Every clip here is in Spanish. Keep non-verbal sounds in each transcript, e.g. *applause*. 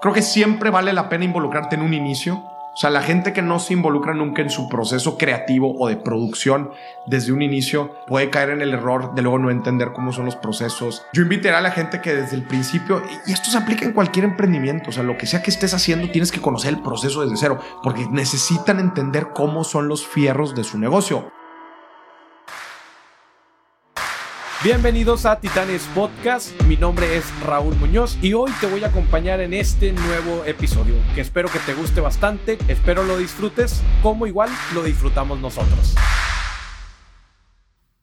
Creo que siempre vale la pena involucrarte en un inicio. O sea, la gente que no se involucra nunca en su proceso creativo o de producción desde un inicio puede caer en el error de luego no entender cómo son los procesos. Yo invitaría a la gente que desde el principio, y esto se aplica en cualquier emprendimiento, o sea, lo que sea que estés haciendo, tienes que conocer el proceso desde cero, porque necesitan entender cómo son los fierros de su negocio. Bienvenidos a Titanes Podcast, mi nombre es Raúl Muñoz y hoy te voy a acompañar en este nuevo episodio que espero que te guste bastante, espero lo disfrutes como igual lo disfrutamos nosotros.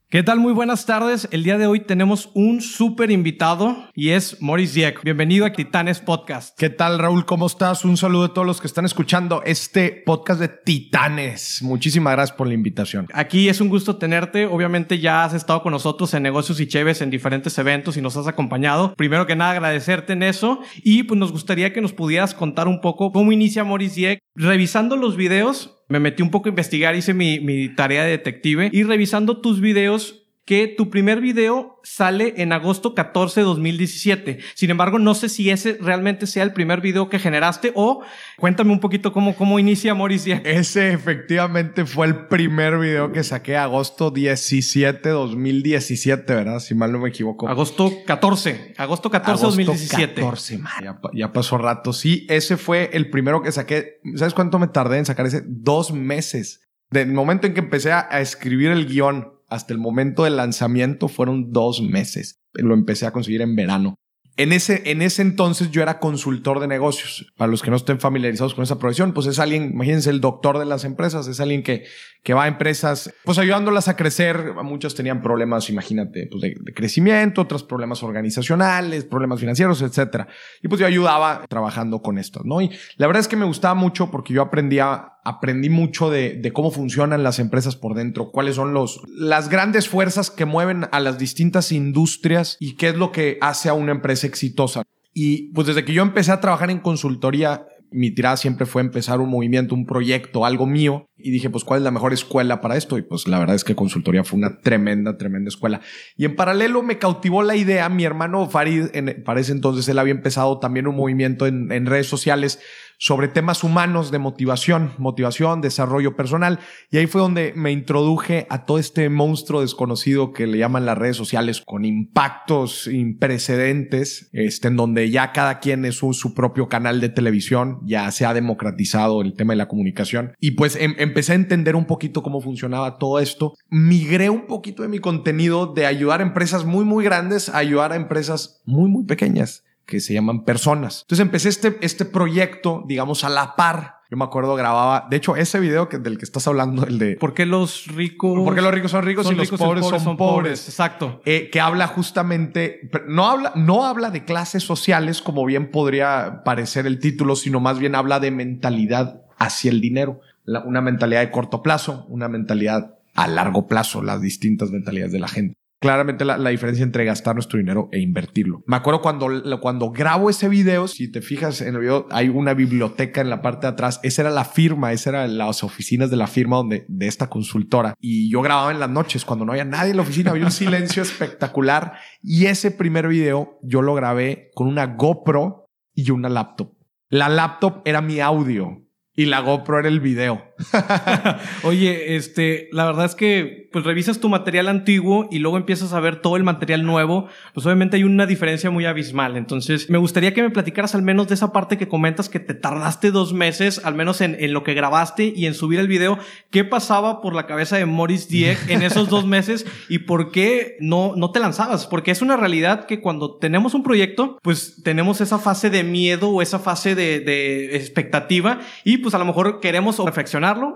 ¿Qué tal? Muy buenas tardes. El día de hoy tenemos un súper invitado y es Maurice Dieck. Bienvenido a Titanes Podcast. ¿Qué tal, Raúl? ¿Cómo estás? Un saludo a todos los que están escuchando este podcast de Titanes. Muchísimas gracias por la invitación. Aquí es un gusto tenerte. Obviamente ya has estado con nosotros en Negocios y Cheves en diferentes eventos y nos has acompañado. Primero que nada, agradecerte en eso y pues nos gustaría que nos pudieras contar un poco cómo inicia Maurice Dieck. Revisando los videos, me metí un poco a investigar, hice mi, tarea de detective y revisando tus videos que tu primer video sale en agosto 14 de 2017. Sin embargo, no sé si ese realmente sea el primer video que generaste o cuéntame un poquito cómo, cómo inicia Maurice Ese efectivamente fue el primer video que saqué agosto 17 2017, ¿verdad? Si mal no me equivoco. Agosto 14. Agosto 14 de 2017. 14, ya, ya pasó rato. Sí, ese fue el primero que saqué. ¿Sabes cuánto me tardé en sacar ese? Dos meses. Del momento en que empecé a escribir el guion hasta el momento del lanzamiento fueron dos meses. Lo empecé a conseguir en verano. En ese, en ese entonces yo era consultor de negocios. Para los que no estén familiarizados con esa profesión, pues es alguien, imagínense, el doctor de las empresas, es alguien que, que va a empresas, pues ayudándolas a crecer. Muchos tenían problemas, imagínate, pues de, crecimiento, otros problemas organizacionales, problemas financieros, etcétera. Y pues yo ayudaba trabajando con esto, ¿no? Y la verdad es que me gustaba mucho porque yo aprendía aprendí mucho de, cómo funcionan las empresas por dentro, cuáles son los, las grandes fuerzas que mueven a las distintas industrias y qué es lo que hace a una empresa exitosa. Y pues desde que yo empecé a trabajar en consultoría, mi tirada siempre fue empezar un movimiento, un proyecto, algo mío. Y dije, pues, ¿cuál es la mejor escuela para esto? Y pues la verdad es que consultoría fue una tremenda, tremenda escuela. Y en paralelo me cautivó la idea. Mi hermano Farid, en, para ese entonces, él había empezado también un movimiento en, en redes sociales sobre temas humanos de motivación, motivación, desarrollo personal. Y ahí fue donde me introduje a todo este monstruo desconocido que le llaman las redes sociales con impactos sin precedentes, este, en donde ya cada quien es su, su propio canal de televisión, ya se ha democratizado el tema de la comunicación. Y pues em, empecé a entender un poquito cómo funcionaba todo esto. Migré un poquito de mi contenido de ayudar a empresas muy, muy grandes a ayudar a empresas muy, muy pequeñas que se llaman personas. Entonces empecé este, este proyecto, digamos, a la par. Yo me acuerdo grababa, de hecho, ese video que, del que estás hablando, el de... ¿Por qué los ricos... ¿Por qué los ricos son ricos son y los pobres, pobres son, pobres? Exacto. Eh, que habla justamente, no habla, no habla de clases sociales como bien podría parecer el título, sino más bien habla de mentalidad hacia el dinero. La, una mentalidad de corto plazo, una mentalidad a largo plazo, las distintas mentalidades de la gente claramente la, la, diferencia entre gastar nuestro dinero e invertirlo. Me acuerdo cuando, cuando grabo ese video, si te fijas en el video, hay una biblioteca en la parte de atrás. Esa era la firma, esa era las oficinas de la firma donde, de esta consultora. Y yo grababa en las noches cuando no había nadie en la oficina, había un silencio *laughs* espectacular. Y ese primer video yo lo grabé con una GoPro y una laptop. La laptop era mi audio y la GoPro era el video. *laughs* Oye, este, la verdad es que pues revisas tu material antiguo y luego empiezas a ver todo el material nuevo, pues obviamente hay una diferencia muy abismal. Entonces, me gustaría que me platicaras al menos de esa parte que comentas que te tardaste dos meses, al menos en, en lo que grabaste y en subir el video. ¿Qué pasaba por la cabeza de Maurice Dieck en esos dos meses y por qué no, no te lanzabas? Porque es una realidad que cuando tenemos un proyecto, pues tenemos esa fase de miedo o esa fase de, de expectativa y pues a lo mejor queremos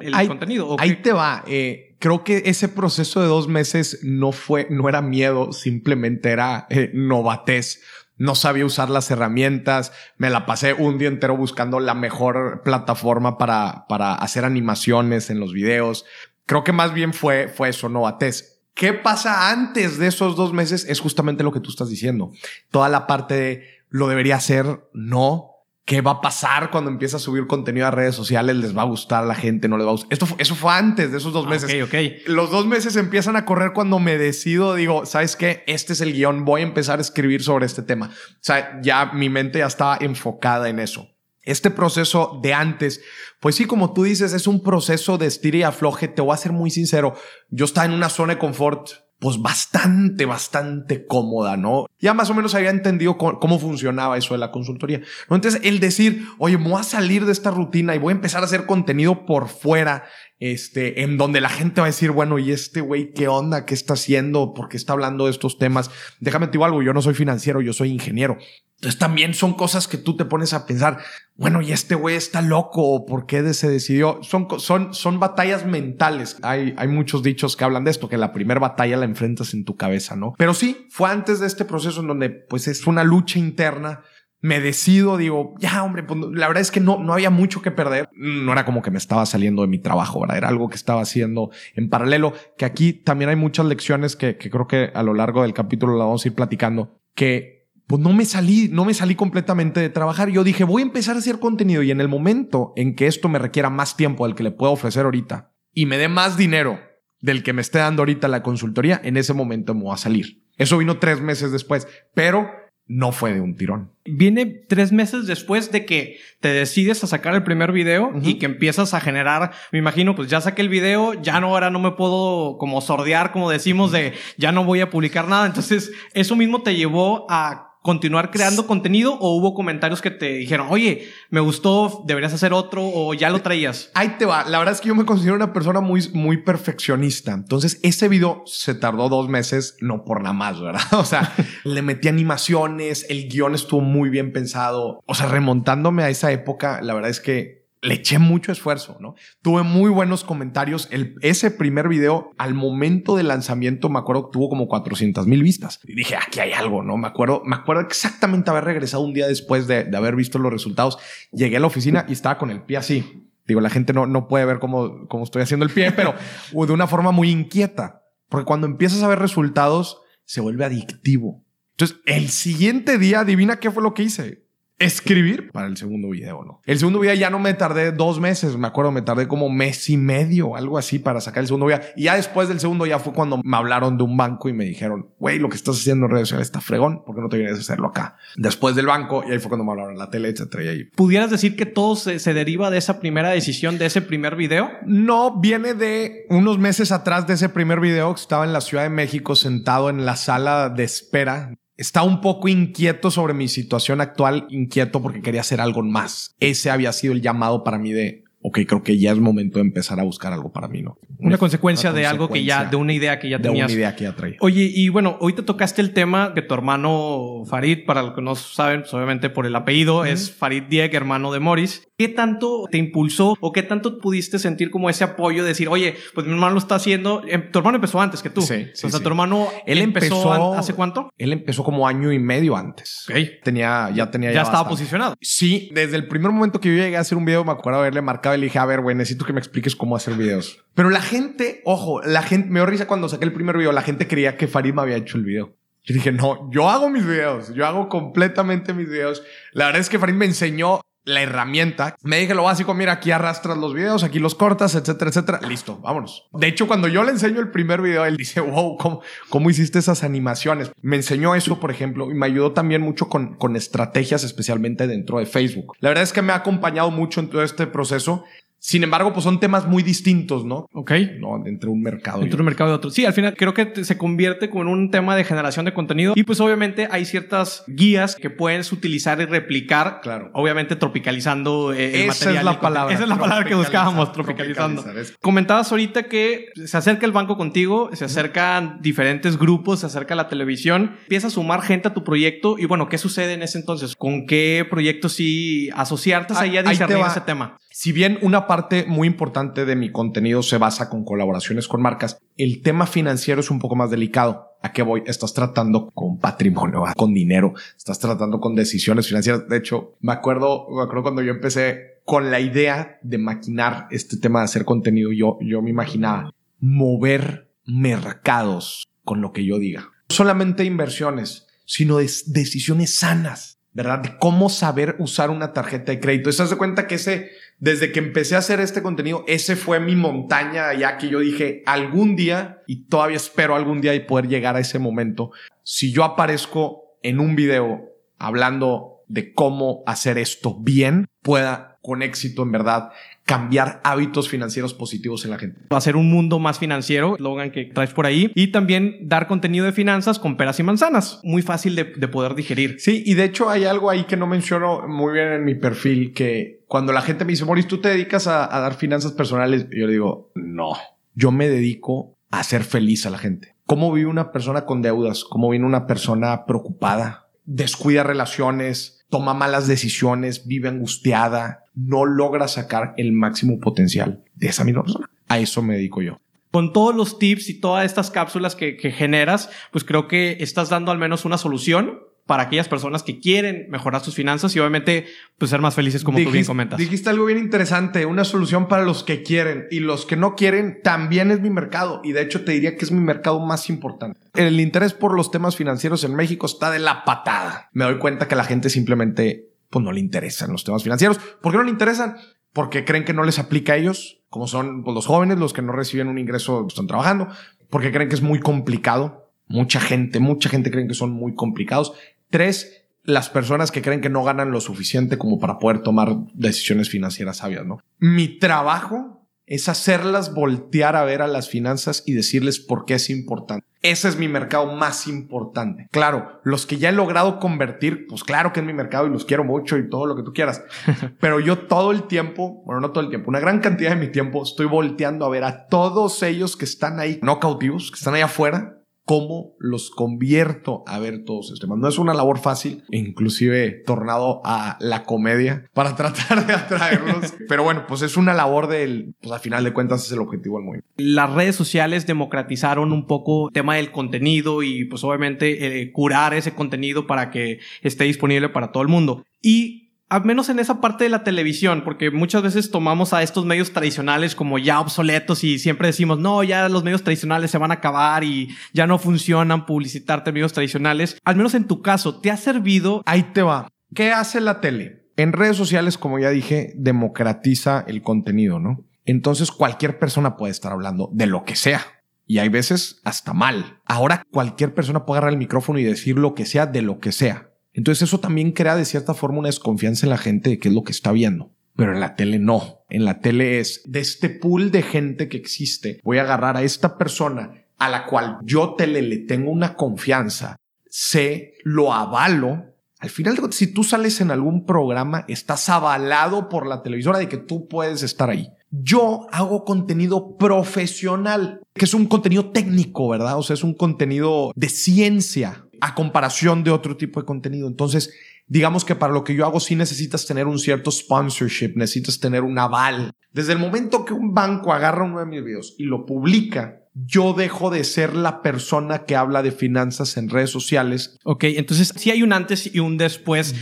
el ahí, contenido. ¿o ahí te va. Eh, creo que ese proceso de dos meses no fue, no era miedo, simplemente era eh, novatez. No sabía usar las herramientas. Me la pasé un día entero buscando la mejor plataforma para, para hacer animaciones en los videos. Creo que más bien fue, fue eso, novatez. ¿Qué pasa antes de esos dos meses? Es justamente lo que tú estás diciendo. Toda la parte de lo debería hacer, no, qué va a pasar cuando empieza a subir contenido a redes sociales, les va a gustar a la gente, no les va a gustar. Esto eso fue antes de esos dos ah, meses. ok, ok. Los dos meses empiezan a correr cuando me decido, digo, ¿sabes qué? Este es el guion, voy a empezar a escribir sobre este tema. O sea, ya mi mente ya estaba enfocada en eso. Este proceso de antes, pues sí, como tú dices, es un proceso de estira y afloje. Te voy a ser muy sincero. Yo estaba en una zona de confort pues bastante, bastante cómoda, ¿no? Ya más o menos había entendido cómo, funcionaba eso de la consultoría. Entonces, el decir, oye, me voy a salir de esta rutina y voy a empezar a hacer contenido por fuera, este, en donde la gente va a decir, bueno, ¿y este güey qué onda? ¿Qué está haciendo? ¿Por qué está hablando de estos temas? Déjame te algo, yo no soy financiero, yo soy ingeniero. Entonces también son cosas que tú te pones a pensar, bueno, y este güey está loco, ¿por qué se decidió? Son, son, son batallas mentales. Hay, hay muchos dichos que hablan de esto, que la primera batalla la enfrentas en tu cabeza, ¿no? Pero sí, fue antes de este proceso en donde pues es una lucha interna me decido, digo, ya, hombre, pues, la verdad es que no, no había mucho que perder. No era como que me estaba saliendo de mi trabajo, ¿verdad? Era algo que estaba haciendo en paralelo, que aquí también hay muchas lecciones que, que creo que a lo largo del capítulo la vamos a ir platicando, que pues no me salí, no me salí completamente de trabajar. Yo dije, voy a empezar a hacer contenido y en el momento en que esto me requiera más tiempo del que le puedo ofrecer ahorita y me dé más dinero del que me esté dando ahorita la consultoría, en ese momento me voy a salir. Eso vino tres meses después, pero no fue de un tirón. Viene tres meses después de que te decides a sacar el primer video y que empiezas a generar, me imagino, pues ya saqué el video, ya no, ahora no me puedo como sordear, como decimos, de ya no voy a publicar nada. Entonces, eso mismo te llevó a continuar creando contenido o hubo comentarios que te dijeron, oye, me gustó, deberías hacer otro o ya lo traías? Ahí te va. La verdad es que yo me considero una persona muy, muy perfeccionista. Entonces, ese video se tardó dos meses, no por nada más, ¿verdad? *laughs* O sea, le metí animaciones, el guion estuvo muy bien pensado. O sea, remontándome a esa época, la verdad es que le eché mucho esfuerzo, ¿no? Tuve muy buenos comentarios. El, ese primer video, al momento del lanzamiento, me acuerdo que tuvo como 400 mil vistas. Y dije, aquí hay algo, ¿no? Me acuerdo, me acuerdo exactamente haber regresado un día después de, de haber visto los resultados. Llegué a la oficina y estaba con el pie así. Digo, la gente no, no puede ver cómo, cómo estoy haciendo el pie, *laughs* pero de una forma muy inquieta. Porque cuando empiezas a ver resultados, se vuelve adictivo. Entonces, el siguiente día, adivina qué fue lo que hice escribir para el segundo video, ¿no? El segundo video ya no me tardé dos meses, me acuerdo, me tardé como mes y medio, algo así, para sacar el segundo video. Y ya después del segundo ya fue cuando me hablaron de un banco y me dijeron, güey, lo que estás haciendo en redes sociales está fregón, ¿por qué no te vienes a hacerlo acá? Después del banco, y ahí fue cuando me hablaron la tele, etcétera. Y ahí. ¿Pudieras decir que todo se, se deriva de esa primera decisión, de ese primer video? No, viene de unos meses atrás de ese primer video que estaba en la Ciudad de México sentado en la sala de espera estaba un poco inquieto sobre mi situación actual, inquieto porque quería hacer algo más. Ese había sido el llamado para mí de, ok, creo que ya es momento de empezar a buscar algo para mí, ¿no? Una, consecuencia de algo que ya, de una idea que ya tenías. De una idea que ya traía. Oye, y bueno, hoy te tocaste el tema de tu hermano Farid, para los que no saben, pues obviamente por el apellido, es Farid Dieg, hermano de Morris. ¿Qué tanto te impulsó o qué tanto pudiste sentir como ese apoyo de decir, oye, pues mi hermano lo está haciendo? Em, tu hermano empezó antes que tú. Sí, sí O sea, tu hermano, él empezó, ¿hace cuánto? Él empezó como año y medio antes. Ok. Tenía, ya tenía. Ya, estaba posicionado. Sí, desde el primer momento que yo llegué a hacer un video, me acuerdo haberle marcado y le dije, a ver, güey, necesito que me expliques cómo hacer videos. Pero la gente, ojo, la gente, me dio risa cuando saqué el primer video, la gente creía que Farid me había hecho el video. Yo dije, no, yo hago mis videos, yo hago completamente mis videos. La verdad es que Farid me enseñó la herramienta. Me dije lo básico, mira, aquí arrastras los videos, aquí los cortas, etcétera, etcétera. Listo, vámonos. De hecho, cuando yo le enseño el primer video, él dice, wow, ¿cómo, cómo hiciste esas animaciones? Me enseñó eso, por ejemplo, y me ayudó también mucho con, con estrategias, especialmente dentro de Facebook. La verdad es que me ha acompañado mucho en todo este proceso sin embargo, pues son temas muy distintos, ¿no? Ok. No, entre un mercado entre un mercado y otro. Sí, al final creo que se convierte como en un tema de generación de contenido y pues obviamente hay ciertas guías que puedes utilizar y replicar. Claro. Obviamente tropicalizando eh, el Esa es la palabra. Esa es la palabra que buscábamos, tropicalizando. Comentabas ahorita que se acerca el banco contigo, se acercan diferentes grupos, se acerca la televisión, empieza a sumar gente a tu proyecto y bueno, ¿qué sucede en ese entonces? ¿Con qué proyectos sí asociarte ahí a discernir ese tema? Si bien una parte muy importante de mi contenido se basa con colaboraciones con marcas, el tema financiero es un poco más delicado. ¿A qué voy? Estás tratando con patrimonio, con dinero, estás tratando con decisiones financieras. De hecho, me acuerdo, me acuerdo cuando yo empecé con la idea de maquinar este tema de hacer contenido, yo, yo me imaginaba mover mercados con lo que yo diga. No solamente inversiones, sino decisiones sanas ¿verdad? De cómo saber usar una tarjeta de crédito. ¿Estás de cuenta que ese, desde que empecé a hacer este contenido, ese fue mi montaña ya que yo dije algún día y todavía espero algún día y poder llegar a ese momento. Si yo aparezco en un video hablando de cómo hacer esto bien, pueda con éxito en verdad cambiar hábitos financieros positivos en la gente. Hacer un mundo más financiero, Logan, que traes por ahí, y también dar contenido de finanzas con peras y manzanas. Muy fácil de, poder digerir. Sí, y de hecho hay algo ahí que no menciono muy bien en mi perfil, que cuando la gente me dice, Maurice, ¿tú te dedicas a, a dar finanzas personales? Yo le digo, no, yo me dedico a hacer feliz a la gente. ¿Cómo vive una persona con deudas? ¿Cómo vive una persona preocupada? Descuida relaciones, toma malas decisiones, vive angustiada, no logra sacar el máximo potencial de esa misma persona. A eso me dedico yo. Con todos los tips y todas estas cápsulas que, generas, pues creo que estás dando al menos una solución para aquellas personas que quieren mejorar sus finanzas y obviamente pues ser más felices como tú bien comentas. Dijiste algo bien interesante, una solución para los que quieren y los que no quieren también es mi mercado y de hecho te diría que es mi mercado más importante. El interés por los temas financieros en México está de la patada. Me doy cuenta que la gente simplemente pues no le interesan los temas financieros. ¿Por qué no le interesan? Porque creen que no les aplica a ellos, como son pues, los jóvenes, los que no reciben un ingreso, están trabajando, porque creen que es muy complicado. Mucha gente, mucha gente creen que son muy complicados. Tres, las personas que creen que no ganan lo suficiente como para poder tomar decisiones financieras sabias, ¿no? Mi trabajo es hacerlas voltear a ver a las finanzas y decirles por qué es importante. Ese es mi mercado más importante. Claro, los que ya he logrado convertir, pues claro que es mi mercado y los quiero mucho y todo lo que tú quieras. *laughs* Pero yo todo el tiempo, bueno, no todo el tiempo, una gran cantidad de mi tiempo estoy volteando a ver a todos ellos que están ahí, no cautivos, que están ahí afuera, cómo los convierto a ver todos estos temas. No es una labor fácil, inclusive tornado a la comedia para *laughs* tratar de atraerlos. *laughs* Pero bueno, pues es una labor del, pues al final de cuentas es el objetivo del movimiento. Las redes sociales democratizaron un poco el tema del contenido y pues obviamente eh, curar ese contenido para que esté disponible para todo el mundo. Y al menos en esa parte de la televisión, porque muchas veces tomamos a estos medios tradicionales como ya obsoletos y siempre decimos, no, ya los medios tradicionales se van a acabar y ya no funcionan publicitarte medios tradicionales. Al menos en tu caso, ¿te ha servido? Ahí te va. ¿Qué hace la tele? En redes sociales, como ya dije, democratiza el contenido, ¿no? Entonces cualquier persona puede estar hablando de lo que sea. Y hay veces hasta mal. Ahora cualquier persona puede agarrar el micrófono y decir lo que sea de lo que sea. Entonces eso también crea de cierta forma una desconfianza en la gente de qué es lo que está viendo. Pero en la tele no. En la tele es de este pool de gente que existe. Voy a agarrar a esta persona a la cual yo tele le tengo una confianza, sé, lo avalo. Al final, si tú sales en algún programa, estás avalado por la televisora de que tú puedes estar ahí. Yo hago contenido profesional, que es un contenido técnico, ¿verdad? O sea, es un contenido de ciencia a comparación de otro tipo de contenido. Entonces, digamos que para lo que yo hago sí necesitas tener un cierto sponsorship, necesitas tener un aval. Desde el momento que un banco agarra uno de mis videos y lo publica, yo dejo de ser la persona que habla de finanzas en redes sociales. Ok, entonces sí hay un antes y un después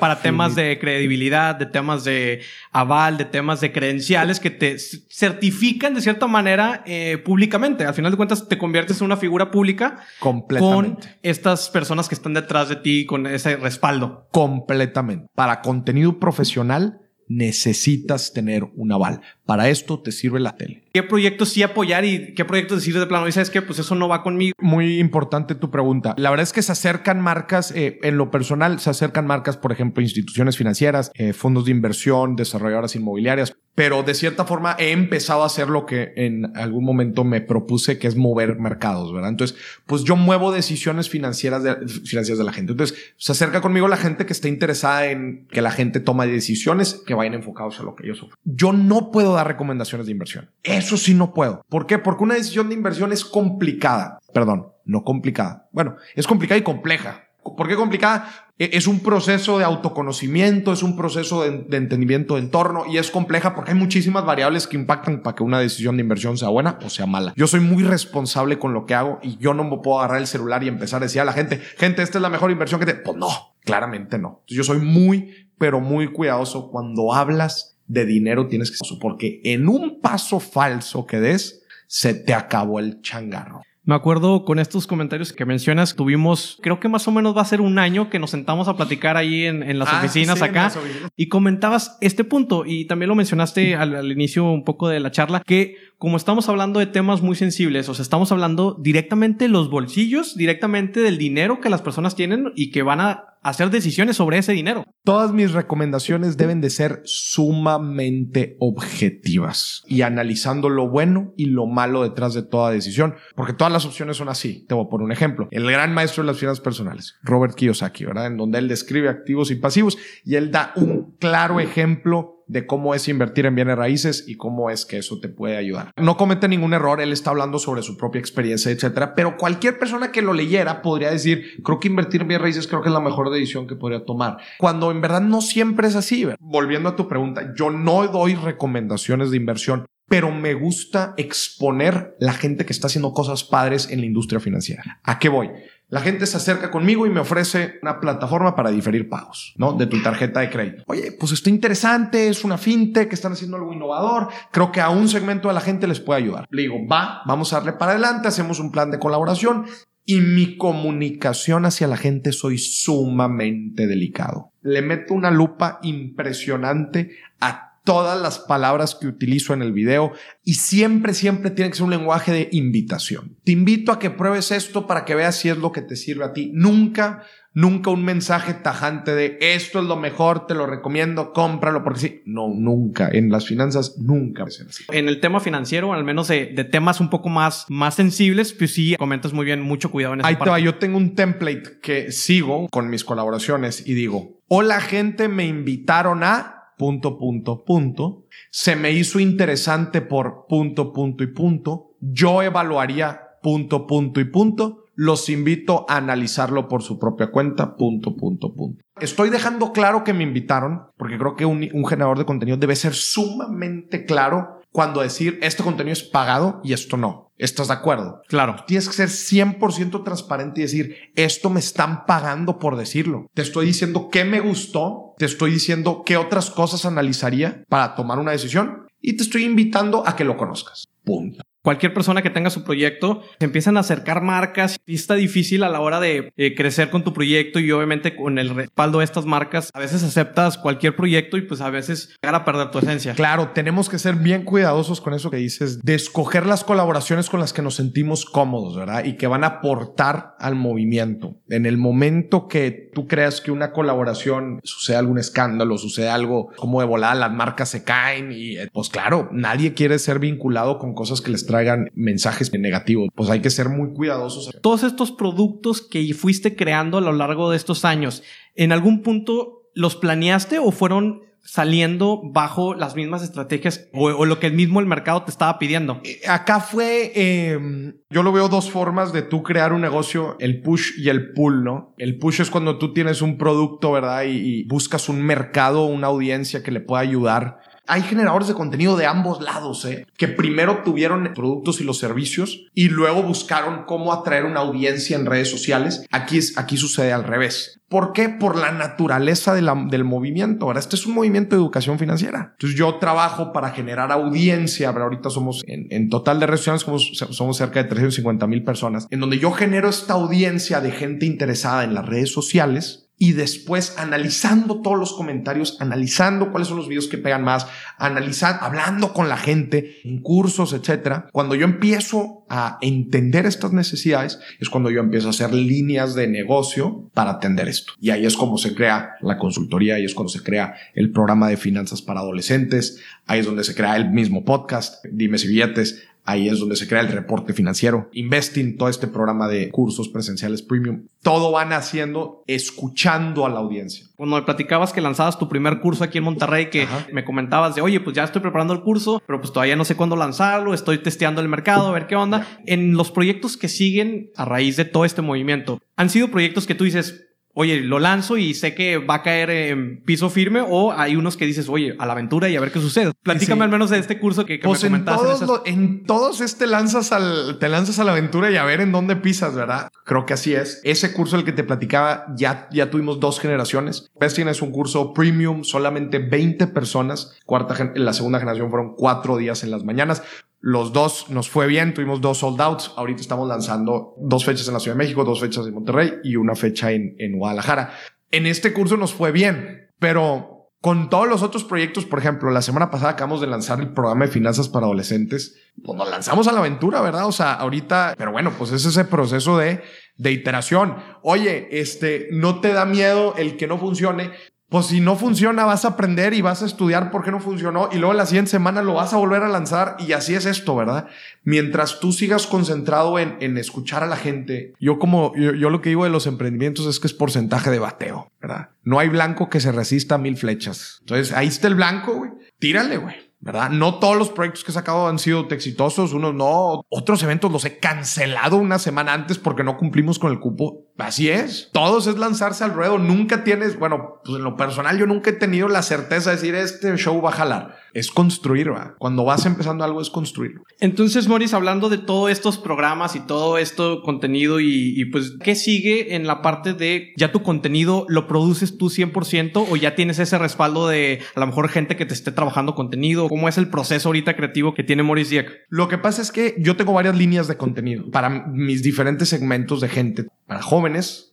para temas de credibilidad, de temas de aval, de temas de credenciales que te certifican de cierta manera eh, públicamente. Al final de cuentas te conviertes en una figura pública completamente con estas personas que están detrás de ti con ese respaldo. Completamente. Para contenido profesional necesitas tener un aval. Para esto te sirve la tele. ¿Qué proyectos sí apoyar y qué proyectos decir de plano? Y sabes que pues eso no va conmigo. Muy importante tu pregunta. La verdad es que se acercan marcas, eh, en lo personal, se acercan marcas, por ejemplo, instituciones financieras, eh, fondos de inversión, desarrolladoras inmobiliarias, pero de cierta forma he empezado a hacer lo que en algún momento me propuse, que es mover mercados, ¿verdad? Entonces, pues yo muevo decisiones financieras de, financieras de la gente. Entonces, se acerca conmigo la gente que esté interesada en que la gente tome decisiones que vayan enfocados a lo que yo sufro. Yo no puedo dar recomendaciones de inversión. Eso sí no puedo. ¿Por qué? Porque una decisión de inversión es complicada. Perdón, no complicada. Bueno, es complicada y compleja. ¿Por qué complicada? E, es un proceso de autoconocimiento, es un proceso de, entendimiento de entorno y es compleja porque hay muchísimas variables que impactan para que una decisión de inversión sea buena o sea mala. Yo soy muy responsable con lo que hago y yo no me puedo agarrar el celular y empezar a decir a la gente, gente, esta es la mejor inversión que te... Pues no, claramente no. Yo soy muy, pero muy cuidadoso cuando hablas de dinero tienes que porque en un paso falso que des se te acabó el changarro. Me acuerdo con estos comentarios que mencionas, tuvimos, creo que más o menos va a ser un año que nos sentamos a platicar ahí en, las ah, oficinas acá y comentabas este punto y también lo mencionaste *laughs* al, al, inicio un poco de la charla, que como estamos hablando de temas muy sensibles, o sea, estamos hablando directamente de los bolsillos, directamente del dinero que las personas tienen y que van a hacer decisiones sobre ese dinero. Todas mis recomendaciones deben de ser sumamente objetivas y analizando lo bueno y lo malo detrás de toda decisión, porque todas las opciones son así. Te voy a poner un ejemplo. El gran maestro de las finanzas personales, Robert Kiyosaki, ¿verdad? En donde él describe activos y pasivos y él da un claro ejemplo de cómo es invertir en bienes raíces y cómo es que eso te puede ayudar. No comete ningún error, él está hablando sobre su propia experiencia, etcétera, pero cualquier persona que lo leyera podría decir, creo que invertir en bienes raíces creo que es la mejor decisión que podría tomar. Cuando en verdad no siempre es así. Volviendo a tu pregunta, yo no doy recomendaciones de inversión pero me gusta exponer la gente que está haciendo cosas padres en la industria financiera. ¿A qué voy? La gente se acerca conmigo y me ofrece una plataforma para diferir pagos, ¿no? De tu tarjeta de crédito. Oye, pues está interesante, es una fintech, están haciendo algo innovador. Creo que a un segmento de la gente les puede ayudar. Le digo, va, vamos a darle para adelante, hacemos un plan de colaboración y mi comunicación hacia la gente soy sumamente delicado. Le meto una lupa impresionante a todas las palabras que utilizo en el video y siempre, siempre tiene que ser un lenguaje de invitación. Te invito a que pruebes esto para que veas si es lo que te sirve a ti. Nunca, nunca un mensaje tajante de esto es lo mejor, te lo recomiendo, cómpralo porque sí. No, nunca. En las finanzas nunca así. En el tema financiero, al menos de, temas un poco más, más sensibles, pues sí, comentas muy bien, mucho cuidado en esa Ahí te va, yo tengo un template que sigo con mis colaboraciones y digo, hola gente, me invitaron a punto, punto, punto. Se me hizo interesante por punto, punto y punto. Yo evaluaría punto, punto y punto. Los invito a analizarlo por su propia cuenta, punto, punto, punto. Estoy dejando claro que me invitaron, porque creo que un, un generador de contenido debe ser sumamente claro cuando decir este contenido es pagado y esto no. ¿Estás de acuerdo? Claro. Tienes que ser 100% transparente y decir, esto me están pagando por decirlo. Te estoy diciendo qué me gustó, te estoy diciendo qué otras cosas analizaría para tomar una decisión y te estoy invitando a que lo conozcas. Punto cualquier persona que tenga su proyecto, se empiezan a acercar marcas y está difícil a la hora de eh, crecer con tu proyecto y obviamente con el respaldo de estas marcas, a veces aceptas cualquier proyecto y pues a veces llegar a perder tu esencia. Claro, tenemos que ser bien cuidadosos con eso que dices, de escoger las colaboraciones con las que nos sentimos cómodos, ¿verdad? Y que van a aportar al movimiento. En el momento que tú creas que una colaboración sucede algún escándalo, sucede algo como de volada, las marcas se caen y eh, pues claro, nadie quiere ser vinculado con cosas que les traigan mensajes negativos. Pues hay que ser muy cuidadosos. Todos estos productos que fuiste creando a lo largo de estos años, ¿en algún punto los planeaste o fueron saliendo bajo las mismas estrategias o, lo que el mismo el mercado te estaba pidiendo? Eh, acá fue, em, yo lo veo dos formas de tú crear un negocio, el push y el pull, ¿no? El push es cuando tú tienes un producto, ¿verdad? y buscas un mercado, una audiencia que le pueda ayudar hay generadores de contenido de ambos lados, ¿eh? que primero tuvieron productos y los servicios y luego buscaron cómo atraer una audiencia en redes sociales. Aquí, es, aquí sucede al revés. ¿Por qué? Por la naturaleza del movimiento. Ahora, este es un movimiento de educación financiera. Entonces, yo trabajo para generar audiencia. ahorita somos en, total de redes sociales, somos, somos cerca de 350 mil personas, en donde yo genero esta audiencia de gente interesada en las redes sociales y después analizando todos los comentarios, analizando cuáles son los videos que pegan más, analizando, hablando con la gente en cursos, etcétera. Cuando yo empiezo a entender estas necesidades, es cuando yo empiezo a hacer líneas de negocio para atender esto. Y ahí es como se crea la consultoría, ahí es cuando se crea el programa de finanzas para adolescentes, ahí es donde se crea el mismo podcast, Dime si billetes, Ahí es donde se crea el reporte financiero. Investing, todo este programa de cursos presenciales premium. Todo van haciendo escuchando a la audiencia. Cuando me platicabas que lanzabas tu primer curso aquí en Monterrey, que me comentabas de, oye, pues ya estoy preparando el curso, pero pues todavía no sé cuándo lanzarlo, estoy testeando el mercado, a ver qué onda. En los proyectos que siguen a raíz de todo este movimiento, han sido proyectos que tú dices, oye, lo lanzo y sé que va a caer en piso firme, o hay unos que dices, oye, a la aventura y a ver qué sucede. Platícame al menos de este curso que, pues En todos, en todos este lanzas al, te lanzas a la aventura y a ver en dónde pisas, ¿verdad? Creo que así es. Ese curso el que te platicaba, ya, ya tuvimos dos generaciones. Pestin es un curso premium, solamente 20 personas. Cuarta, en la segunda generación fueron cuatro días en las mañanas Los dos nos fue bien, tuvimos dos sold outs. Ahorita estamos lanzando dos fechas en la Ciudad de México, dos fechas en Monterrey y una fecha en, en Guadalajara. En este curso nos fue bien, pero con todos los otros proyectos, por ejemplo, la semana pasada acabamos de lanzar el programa de finanzas para adolescentes. Pues nos lanzamos a la aventura, ¿verdad? O sea, ahorita, pero bueno, pues es ese proceso de, de iteración. Oye, este, no te da miedo el que no funcione pues si no funciona, vas a aprender y vas a estudiar por qué no funcionó y luego la siguiente semana lo vas a volver a lanzar y así es esto, ¿verdad? Mientras tú sigas concentrado en, en escuchar a la gente, yo como yo, yo, lo que digo de los emprendimientos es que es porcentaje de bateo, ¿verdad? No hay blanco que se resista a mil flechas. Entonces ahí está el blanco, güey. Tírale, güey. ¿verdad? No todos los proyectos que he sacado han sido exitosos, unos no. Otros eventos los he cancelado una semana antes porque no cumplimos con el cupo. Así es. Todos es lanzarse al ruedo. Nunca tienes, bueno, pues en lo personal yo nunca he tenido la certeza de decir este show va a jalar. Es construir, ¿va? Cuando vas empezando algo es construirlo. Entonces, Morris, hablando de todos estos programas y todo esto contenido y, y, pues, ¿qué sigue en la parte de ya tu contenido lo produces tú 100% o ya tienes ese respaldo de a lo mejor gente que te esté trabajando contenido? ¿Cómo es el proceso ahorita creativo que tiene Morris Dieck? Lo que pasa es que yo tengo varias líneas de contenido para mis diferentes segmentos de gente. Para jóvenes,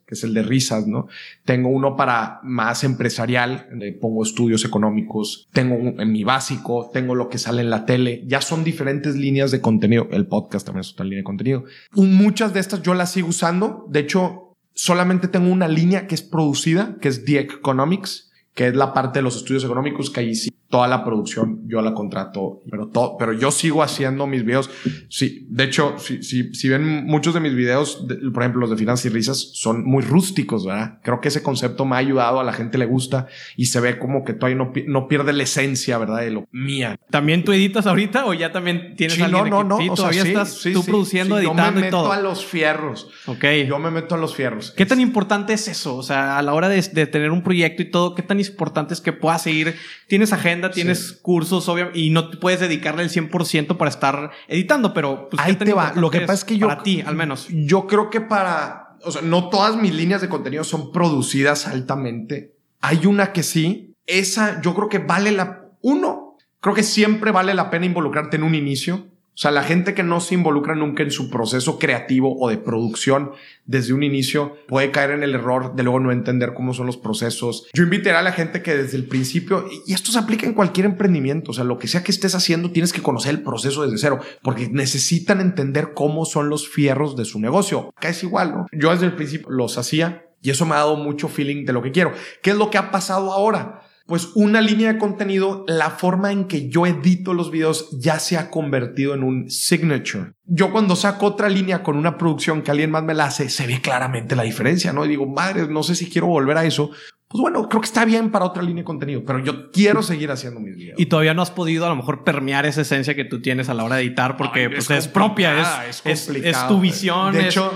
que es el de risas, ¿no? Tengo uno para más empresarial, donde pongo estudios económicos, tengo un, en mi básico, tengo lo que sale en la tele, ya son diferentes líneas de contenido. El podcast también es otra línea de contenido. Muchas de estas yo las sigo usando. De hecho, solamente tengo una línea que es producida, que es The Economics, que es la parte de los estudios económicos, que ahí sí toda la producción yo la contrato, pero todo, pero yo sigo haciendo mis videos. Sí, de hecho, si, si, si ven muchos de mis videos, de, por ejemplo, los de finanzas y risas, son muy rústicos, ¿verdad? Creo que ese concepto me ha ayudado, a la gente le gusta y se ve como que todavía no, no pierde la esencia, ¿verdad? De lo mía. ¿También tú editas ahorita o ya también tienes sí, alguien no, no, sí, no. todavía o sea, estás sí, tú sí, produciendo, sí, editando yo me y meto todo? a los fierros. Ok. Yo me meto a los fierros. ¿Qué tan importante es eso? O sea, a la hora de, de, tener un proyecto y todo, ¿qué tan importante es que puedas seguir? Tienes agenda, tienes sí. cursos, obviamente, y no te puedes dedicarle el 100% para estar editando, pero pues, ahí te va. Lo que pasa es que yo. Para ti, al menos. Yo creo que para. O sea, no todas mis líneas de contenido son producidas altamente. Hay una que sí. Esa yo creo que vale la. Uno, creo que siempre vale la pena involucrarte en un inicio. O sea, la gente que no se involucra nunca en su proceso creativo o de producción desde un inicio puede caer en el error de luego no entender cómo son los procesos. Yo invitaría a la gente que desde el principio, y esto se aplica en cualquier emprendimiento, o sea, lo que sea que estés haciendo, tienes que conocer el proceso desde cero, porque necesitan entender cómo son los fierros de su negocio. Acá es igual, ¿no? Yo desde el principio los hacía y eso me ha dado mucho feeling de lo que quiero. ¿Qué es lo que ha pasado ahora? Pues una línea de contenido, la forma en que yo edito los videos ya se ha convertido en un signature. Yo cuando saco otra línea con una producción que alguien más me la hace, se ve claramente la diferencia, ¿no? Y digo, madre, no sé si quiero volver a eso. Pues bueno, creo que está bien para otra línea de contenido, pero yo quiero seguir haciendo mis videos. Y todavía no has podido a lo mejor permear esa esencia que tú tienes a la hora de editar porque Ay, pues, es, es propia, es, es, es, tu visión. De hecho,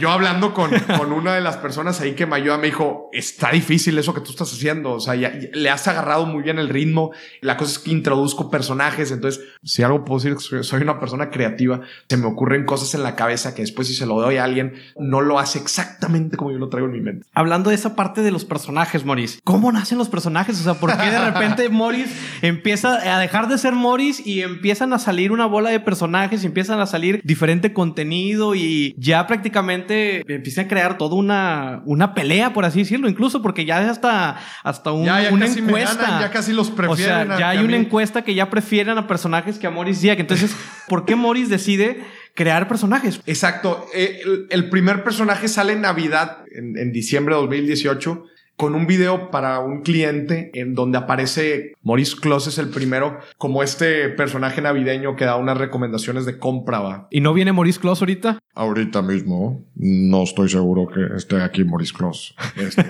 yo hablando con, con una de las personas ahí que me ayuda, me dijo, está difícil eso que tú estás haciendo. O sea, ya, ya, le has agarrado muy bien el ritmo. La cosa es que introduzco personajes. Entonces, si algo puedo decir, soy, soy una persona creativa. Se me ocurren cosas en la cabeza que después si se lo doy a alguien, no lo hace exactamente como yo lo traigo en mi mente. Hablando de esa parte de los personajes, Morris. ¿Cómo nacen los personajes? O sea, ¿por qué de repente *laughs* Morris empieza a dejar de ser Morris y empiezan a salir una bola de personajes y empiezan a salir diferente contenido y ya prácticamente empieza a crear toda una, una pelea, por así decirlo, incluso porque ya hasta, hasta un, ya, ya una encuesta. Ganan, ya casi los prefieren. O sea, ya hay una encuesta que ya prefieren a personajes que a Morris Dieck. Entonces, *laughs* ¿por qué Morris decide crear personajes? Exacto. Eh, el, el, primer personaje sale en Navidad, en, en diciembre de 2018 con un video para un cliente en donde aparece Maurice Close es el primero como este personaje navideño que da unas recomendaciones de compra. ¿va? ¿Y no viene Maurice Close ahorita? Ahorita mismo. No estoy seguro que esté aquí Maurice Close. *laughs* Este.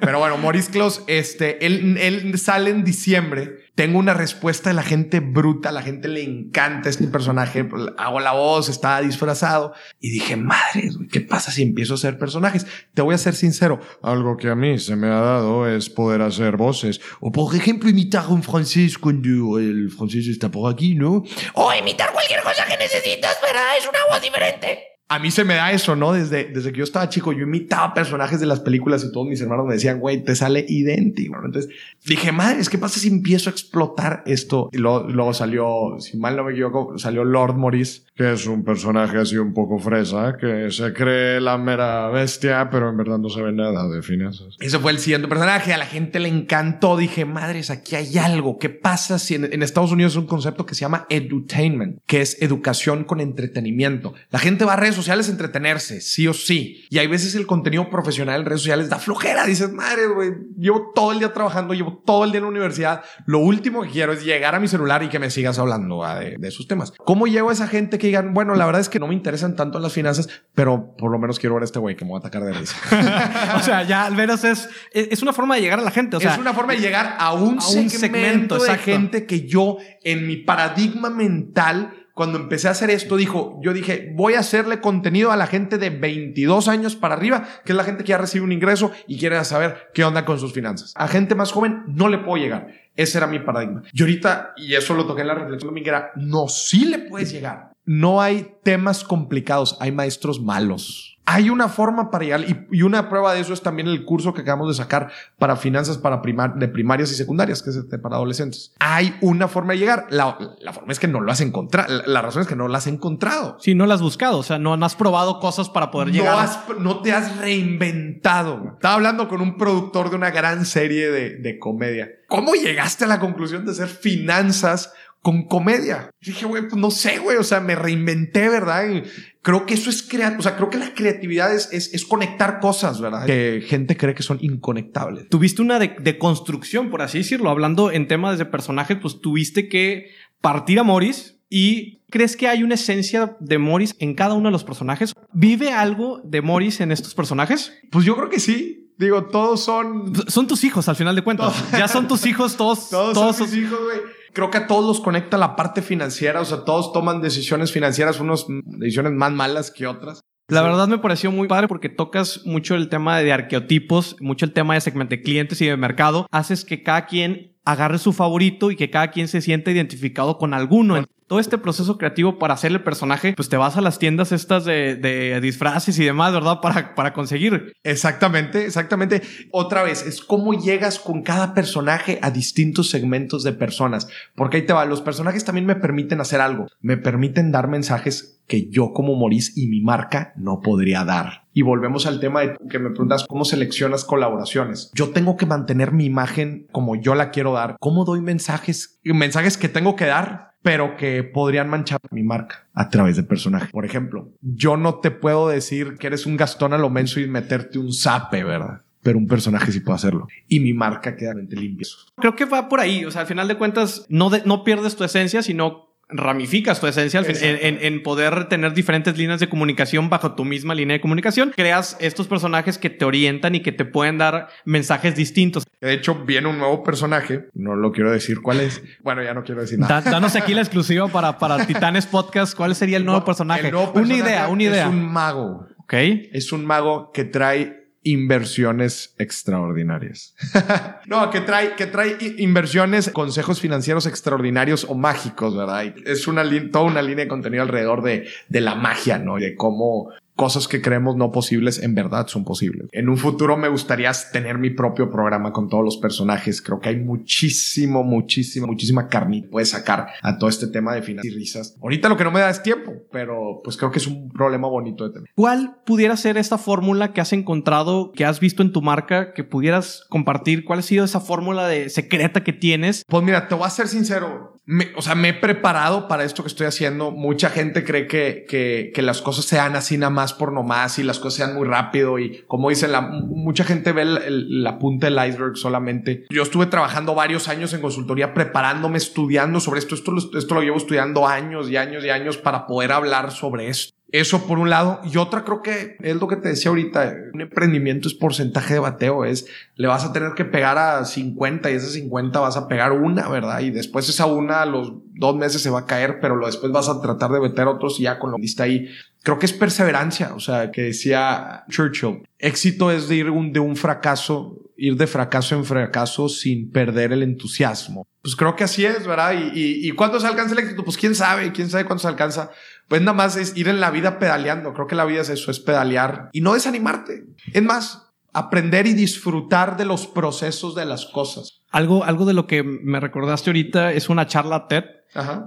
Pero bueno, Maurice Close, este, él, él sale en diciembre. Tengo una respuesta de la gente bruta, a la gente le encanta este personaje, hago la voz, está disfrazado y dije, madre, ¿qué pasa si empiezo a hacer personajes? Te voy a ser sincero, algo que a mí se me ha dado es poder hacer voces, o por ejemplo imitar un francés cuando el francés está por aquí, ¿no? O imitar cualquier cosa que necesitas, ¿verdad? Es una voz diferente. A mí se me da eso, ¿no? Desde, desde que yo estaba chico, yo imitaba personajes de las películas y todos mis hermanos me decían, güey, te sale idéntico. Entonces dije, madre, ¿qué pasa si empiezo a explotar esto? Y luego, luego salió, si mal no me equivoco, salió Lord Morris, que es un personaje así un poco fresa, que se cree la mera bestia, pero en verdad no sabe nada de finanzas. Ese fue el siguiente personaje, a la gente le encantó. Dije, madres, aquí hay algo. ¿Qué pasa si en, en Estados Unidos es un concepto que se llama edutainment, que es educación con entretenimiento? La gente va a redes sociales entretenerse, sí o sí. Y hay veces el contenido profesional en redes sociales da flojera. Dices, madre, güey, llevo todo el día trabajando, llevo todo el día en la universidad. Lo último que quiero es llegar a mi celular y que me sigas hablando de, de, esos temas. ¿Cómo llego a esa gente que digan, bueno, la verdad es que no me interesan tanto las finanzas, pero por lo menos quiero ver a este güey que me va a atacar de risa? *laughs* o sea, ya al menos es, es una forma de llegar a la gente. O sea, es una forma de llegar a un, a segmento, un segmento de gente que yo en mi paradigma mental cuando empecé a hacer esto, dijo, yo dije, voy a hacerle contenido a la gente de 22 años para arriba, que es la gente que ya recibe un ingreso y quiere saber qué onda con sus finanzas. A gente más joven no le puedo llegar. Ese era mi paradigma. Y ahorita, y eso lo toqué en la reflexión era, no, sí le puedes llegar. No hay temas complicados, hay maestros malos. Hay una forma para llegar y, una prueba de eso es también el curso que acabamos de sacar para finanzas para de primarias y secundarias, que es este para adolescentes. Hay una forma de llegar. La, forma es que no lo has encontrado. La, razón es que no lo has encontrado. Sí, no lo has buscado. O sea, no, has probado cosas para poder llegar. no te has reinventado. Estaba hablando con un productor de una gran serie de, de comedia. ¿Cómo llegaste a la conclusión de hacer finanzas con comedia. dije, güey, pues no sé, güey, o sea, me reinventé, ¿verdad? Y creo que eso es crear, o sea, creo que la creatividad es, es, conectar cosas, ¿verdad? Que gente cree que son inconectables. Tuviste una de, construcción, por así decirlo, hablando en temas de personajes, pues tuviste que partir a Morris y ¿crees que hay una esencia de Morris en cada uno de los personajes? ¿Vive algo de Morris en estos personajes? Pues yo creo que sí. Digo, todos son... Son tus hijos, al final de cuentas. Ya son tus hijos, todos... todos, *laughs* todos son tus hijos, güey creo que a todos los conecta la parte financiera, o sea, todos toman decisiones financieras, unos decisiones más malas que otras. La verdad me pareció muy padre porque tocas mucho el tema de arqueotipos, mucho el tema de segmento de clientes y de mercado. Haces que cada quien agarre su favorito y que cada quien se sienta identificado con alguno todo este proceso creativo para hacer el personaje, pues te vas a las tiendas estas de, disfraces y demás, ¿verdad? Para, para conseguir. Exactamente, exactamente. Otra vez, es cómo llegas con cada personaje a distintos segmentos de personas. Porque ahí te va, los personajes también me permiten hacer algo. Me permiten dar mensajes que yo como Maurice y mi marca no podría dar. Y volvemos al tema de que me preguntas cómo seleccionas colaboraciones. Yo tengo que mantener mi imagen como yo la quiero dar. ¿Cómo doy mensajes? Mensajes que tengo que dar pero que podrían manchar mi marca a través de personaje. Por ejemplo, yo no te puedo decir que eres un Gastón a lo menso y meterte un zape, ¿verdad? Pero un personaje sí puede hacerlo. Y mi marca queda limpia. Creo que va por ahí. O sea, al final de cuentas, no, no pierdes tu esencia, sino ramificas tu esencia en, en, poder tener diferentes líneas de comunicación bajo tu misma línea de comunicación. Creas estos personajes que te orientan y que te pueden dar mensajes distintos. De hecho, viene un nuevo personaje. No lo quiero decir cuál es. Bueno, ya no quiero decir nada. danos aquí la exclusiva para, para Titanes Podcast. ¿Cuál sería el nuevo, personaje? Una idea, una idea. Es un mago. Ok. Es un mago que trae inversiones extraordinarias. *laughs* no, que trae, que trae inversiones, consejos financieros extraordinarios o mágicos, ¿verdad? Es una toda una línea de contenido alrededor de, de la magia, ¿no? De cómo cosas que creemos no posibles en verdad son posibles. En un futuro me gustaría tener mi propio programa con todos los personajes. Creo que hay muchísimo, muchísima, muchísima carne que puede sacar a todo este tema de finanzas y risas. Ahorita lo que no me da es tiempo, pero pues creo que es un problema bonito de tener. ¿Cuál pudiera ser esta fórmula que has encontrado, que has visto en tu marca, que pudieras compartir? ¿Cuál ha sido esa fórmula de secreta que tienes? Pues mira, te voy a ser sincero. O sea, me he preparado para esto que estoy haciendo. Mucha gente cree que, que, que las cosas sean así nada más por nomás y las cosas sean muy rápido y como dice la, mucha gente ve la punta del iceberg solamente. Yo estuve trabajando varios años en consultoría preparándome, estudiando sobre esto. Esto, esto lo llevo estudiando años y años y años para poder hablar sobre esto. Eso por un lado. Y otra creo que es lo que te decía ahorita. Un emprendimiento es porcentaje de bateo. Es le vas a tener que pegar a 50 y ese 50 vas a pegar una, ¿verdad? Y después esa una a los dos meses se va a caer, pero después vas a tratar de meter otros y ya con lo que está ahí. Creo que es perseverancia. O sea, que decía Churchill, éxito es de ir de un fracaso ir de fracaso en fracaso sin perder el entusiasmo. Pues creo que así es, ¿verdad? Y, y, y cuándo se alcanza el éxito, pues quién sabe, quién sabe cuándo se alcanza. Pues nada más es ir en la vida pedaleando. Creo que la vida es eso, es pedalear y no desanimarte. Es más, aprender y disfrutar de los procesos de las cosas. Algo, algo de lo que me recordaste ahorita es una charla TED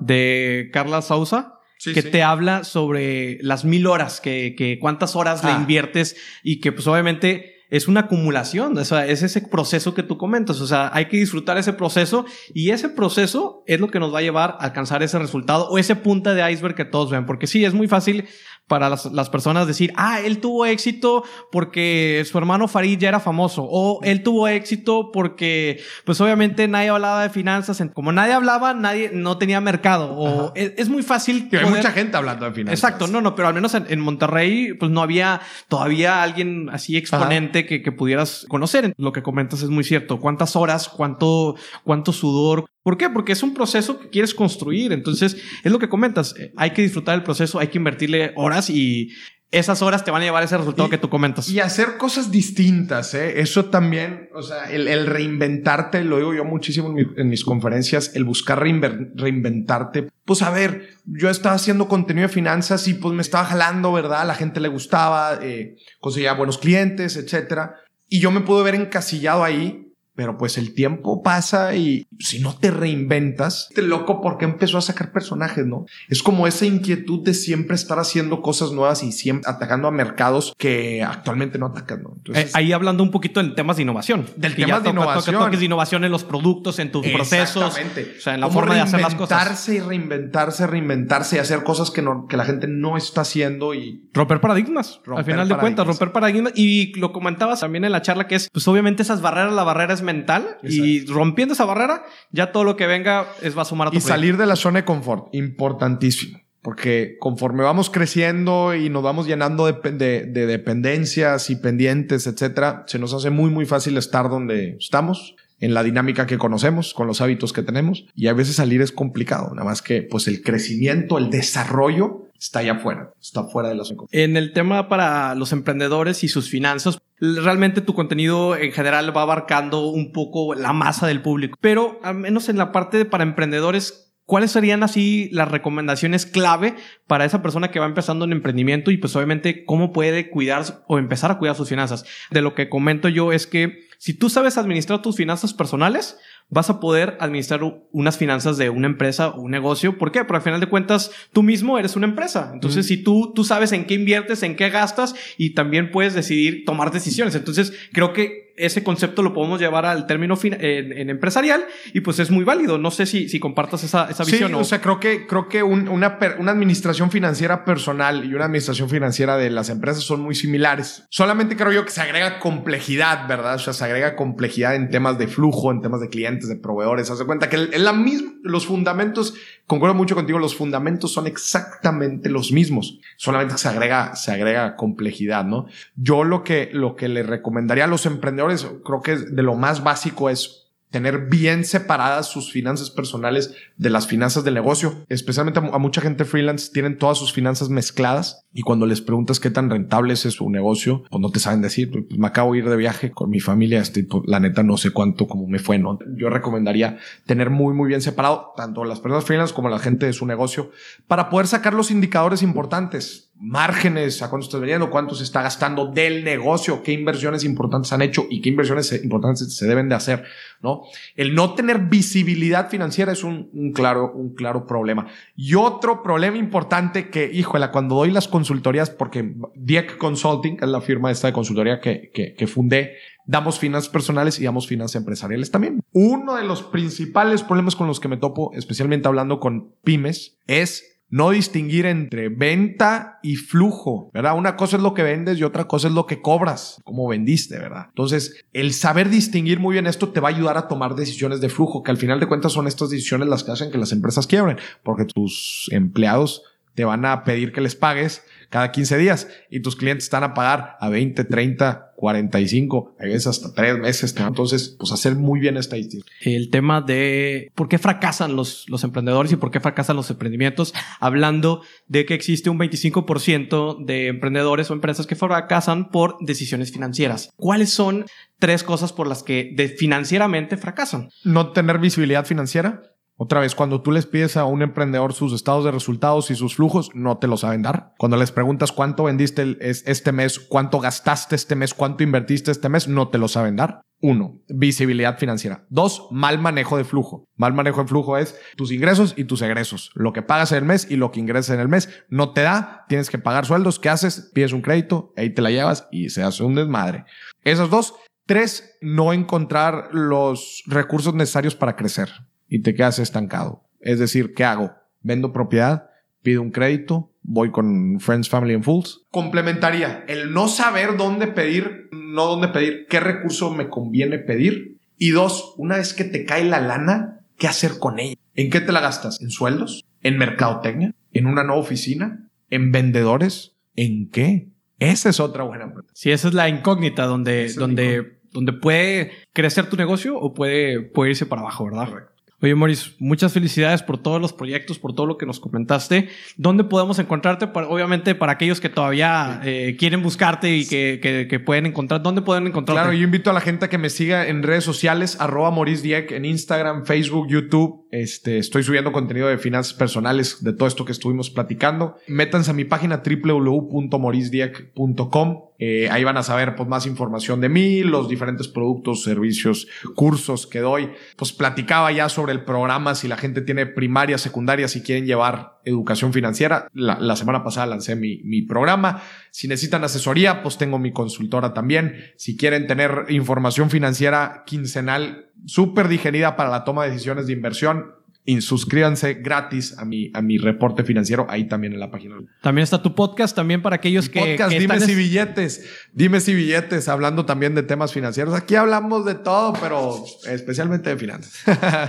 de Carla Sousa. que te habla sobre las mil horas, que, que cuántas horas le ah. inviertes y que pues obviamente es una acumulación, o sea, es ese proceso que tú comentas, o sea, hay que disfrutar ese proceso y ese proceso es lo que nos va a llevar a alcanzar ese resultado o ese punta de iceberg que todos ven, porque sí, es muy fácil para las, las, personas decir, ah, él tuvo éxito porque su hermano Farid ya era famoso, o él tuvo éxito porque, pues obviamente nadie hablaba de finanzas, como nadie hablaba, nadie no tenía mercado, o es, muy fácil. Que hay mucha gente hablando de finanzas. Exacto, no, no, pero al menos en, Monterrey, pues no había todavía alguien así exponente que, que, pudieras conocer. Lo que comentas es muy cierto. ¿Cuántas horas, cuánto, cuánto sudor, ¿Por qué? Porque es un proceso que quieres construir. Entonces, es lo que comentas. Eh, hay que disfrutar del proceso, hay que invertirle horas y esas horas te van a llevar a ese resultado que tú comentas. Y hacer cosas distintas, ¿eh? Eso también, o sea, el, reinventarte, lo digo yo muchísimo en, mis conferencias, el buscar reinventarte. Pues a ver, yo estaba haciendo contenido de finanzas y pues me estaba jalando, ¿verdad? A la gente le gustaba, eh, conseguía buenos clientes, etcétera. Y yo me pude ver encasillado ahí pero pues el tiempo pasa y si no te reinventas, te loco porque empezó a sacar personajes, ¿no? Es como esa inquietud de siempre estar haciendo cosas nuevas y siempre atacando a mercados que actualmente no atacan, ¿no? Entonces, eh, ahí hablando un poquito en temas de innovación. Del tema de innovación. toques de innovación en los productos, en tus procesos. O sea, en la forma de hacer las cosas. Reinventarse y reinventarse, reinventarse y hacer cosas que, no, que la gente no está haciendo y... Romper paradigmas. al final de cuentas, romper paradigmas. Y lo comentabas también en la charla que es, pues obviamente esas barreras, la barrera es mental y rompiendo esa barrera, ya todo lo que venga es va a sumar a tu Y salir de la zona de confort, importantísimo. Porque conforme vamos creciendo y nos vamos llenando de, dependencias y pendientes, etcétera, se nos hace muy, muy fácil estar donde estamos, en la dinámica que conocemos, con los hábitos que tenemos. Y a veces salir es complicado. Nada más que, pues, el crecimiento, el desarrollo está allá afuera, está fuera de zona. En el tema para los emprendedores y sus finanzas, realmente tu contenido en general va abarcando un poco la masa del público, pero al menos en la parte de para emprendedores, ¿Cuáles serían así las recomendaciones clave para esa persona que va empezando en emprendimiento y pues obviamente cómo puede cuidar o empezar a cuidar sus finanzas? De lo que comento yo es que si tú sabes administrar tus finanzas personales, vas a poder administrar unas finanzas de una empresa o un negocio. ¿Por qué? Porque al final de cuentas tú mismo eres una empresa. Entonces, si tú, tú sabes en qué inviertes, en qué gastas y también puedes decidir tomar decisiones. Entonces, creo que ese concepto lo podemos llevar al término en, empresarial y pues es muy válido. No sé si, si compartas esa, esa visión. Sí, o sea, creo que, creo que una, una administración financiera personal y una administración financiera de las empresas son muy similares. Solamente creo yo que se agrega complejidad, ¿verdad? O sea, se agrega complejidad en temas de flujo, en temas de clientes, de proveedores. Haz de cuenta que es la misma, los fundamentos, concuerdo mucho contigo, los fundamentos son exactamente los mismos. Solamente se agrega, se agrega complejidad, ¿no? Yo lo que, lo que le recomendaría a los emprendedores creo que de lo más básico es tener bien separadas sus finanzas personales de las finanzas del negocio. Especialmente a, mucha gente freelance tienen todas sus finanzas mezcladas y cuando les preguntas qué tan rentable es su negocio, pues no te saben decir, pues, me acabo de ir de viaje con mi familia, este, pues, la neta no sé cuánto como me fue, ¿no? Yo recomendaría tener muy, muy bien separado tanto las personas freelance como la gente de su negocio para poder sacar los indicadores importantes márgenes, a cuánto estás vendiendo, cuánto se está gastando del negocio, qué inversiones importantes han hecho y qué inversiones importantes se deben de hacer, ¿no? El no tener visibilidad financiera es un, claro, un claro problema. Y otro problema importante que, híjole, cuando doy las consultorías, porque Dieck Consulting, es la firma esta de consultoría que, que, que fundé, damos finanzas personales y damos finanzas empresariales también. Uno de los principales problemas con los que me topo, especialmente hablando con pymes, es no distinguir entre venta y flujo, ¿verdad? Una cosa es lo que vendes y otra cosa es lo que cobras, como vendiste, ¿verdad? Entonces, el saber distinguir muy bien esto te va a ayudar a tomar decisiones de flujo, que al final de cuentas son estas decisiones las que hacen que las empresas quiebren, porque tus empleados te van a pedir que les pagues cada 15 días y tus clientes están a pagar a 20, 30, 45, a veces hasta 3 meses. Entonces, pues hacer muy bien esta estadística. El tema de por qué fracasan los, los emprendedores y por qué fracasan los emprendimientos, hablando de que existe un 25% de emprendedores o empresas que fracasan por decisiones financieras. ¿Cuáles son tres cosas por las que de financieramente fracasan? No tener visibilidad financiera, otra vez, cuando tú les pides a un emprendedor sus estados de resultados y sus flujos, no te lo saben dar. Cuando les preguntas cuánto vendiste este mes, cuánto gastaste este mes, cuánto invertiste este mes, no te lo saben dar. Uno, visibilidad financiera. Dos, mal manejo de flujo. Mal manejo de flujo es tus ingresos y tus egresos. Lo que pagas en el mes y lo que ingresas en el mes no te da, tienes que pagar sueldos. ¿Qué haces? Pides un crédito, ahí te la llevas y se hace un desmadre. Esos dos. Tres, no encontrar los recursos necesarios para crecer y te quedas estancado. Es decir, ¿qué hago? Vendo propiedad, pido un crédito, voy con Friends, Family and Fools. Complementaría el no saber dónde pedir, no dónde pedir, qué recurso me conviene pedir. Y dos, una vez que te cae la lana, ¿qué hacer con ella? ¿En qué te la gastas? ¿En sueldos? ¿En mercadotecnia? ¿En una nueva oficina? ¿En vendedores? ¿En qué? Esa es otra buena pregunta. Sí, esa es la incógnita donde, donde, donde puede crecer tu negocio o puede, puede irse para abajo, ¿verdad? Correcto. Oye, Maurice, muchas felicidades por todos los proyectos, por todo lo que nos comentaste. ¿Dónde podemos encontrarte? obviamente, para aquellos que todavía eh, quieren buscarte y que, que, pueden encontrar, ¿dónde pueden encontrarte? Claro, yo invito a la gente a que me siga en redes sociales, arroba Maurice Dieck, en Instagram, Facebook, YouTube. Este, estoy subiendo contenido de finanzas personales, de todo esto que estuvimos platicando. Métanse a mi página www.mauricedieck.com eh, ahí van a saber pues, más información de mí, los diferentes productos, servicios, cursos que doy. Pues platicaba ya sobre el programa, si la gente tiene primaria, secundaria, si quieren llevar educación financiera. La, semana pasada lancé mi, mi, programa. Si necesitan asesoría, pues tengo mi consultora también. Si quieren tener información financiera quincenal súper digerida para la toma de decisiones de inversión, suscríbanse gratis a mi, a mi reporte financiero ahí también en la página. También está tu podcast, también para aquellos que. Podcast, dime si billetes, dime si billetes, hablando también de temas financieros. Aquí hablamos de todo, pero especialmente de finanzas.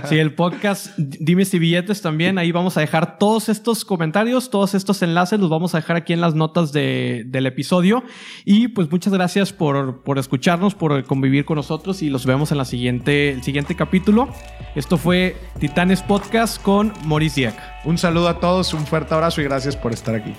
*laughs* sí, el podcast, dime si billetes también. Ahí vamos a dejar todos estos comentarios, todos estos enlaces, los vamos a dejar aquí en las notas de, del episodio. Y pues muchas gracias por, por escucharnos, por convivir con nosotros y los vemos en la siguiente, el siguiente capítulo. Esto fue Titanes Podcast con Maurice. Un saludo a todos, un fuerte abrazo y gracias por estar aquí.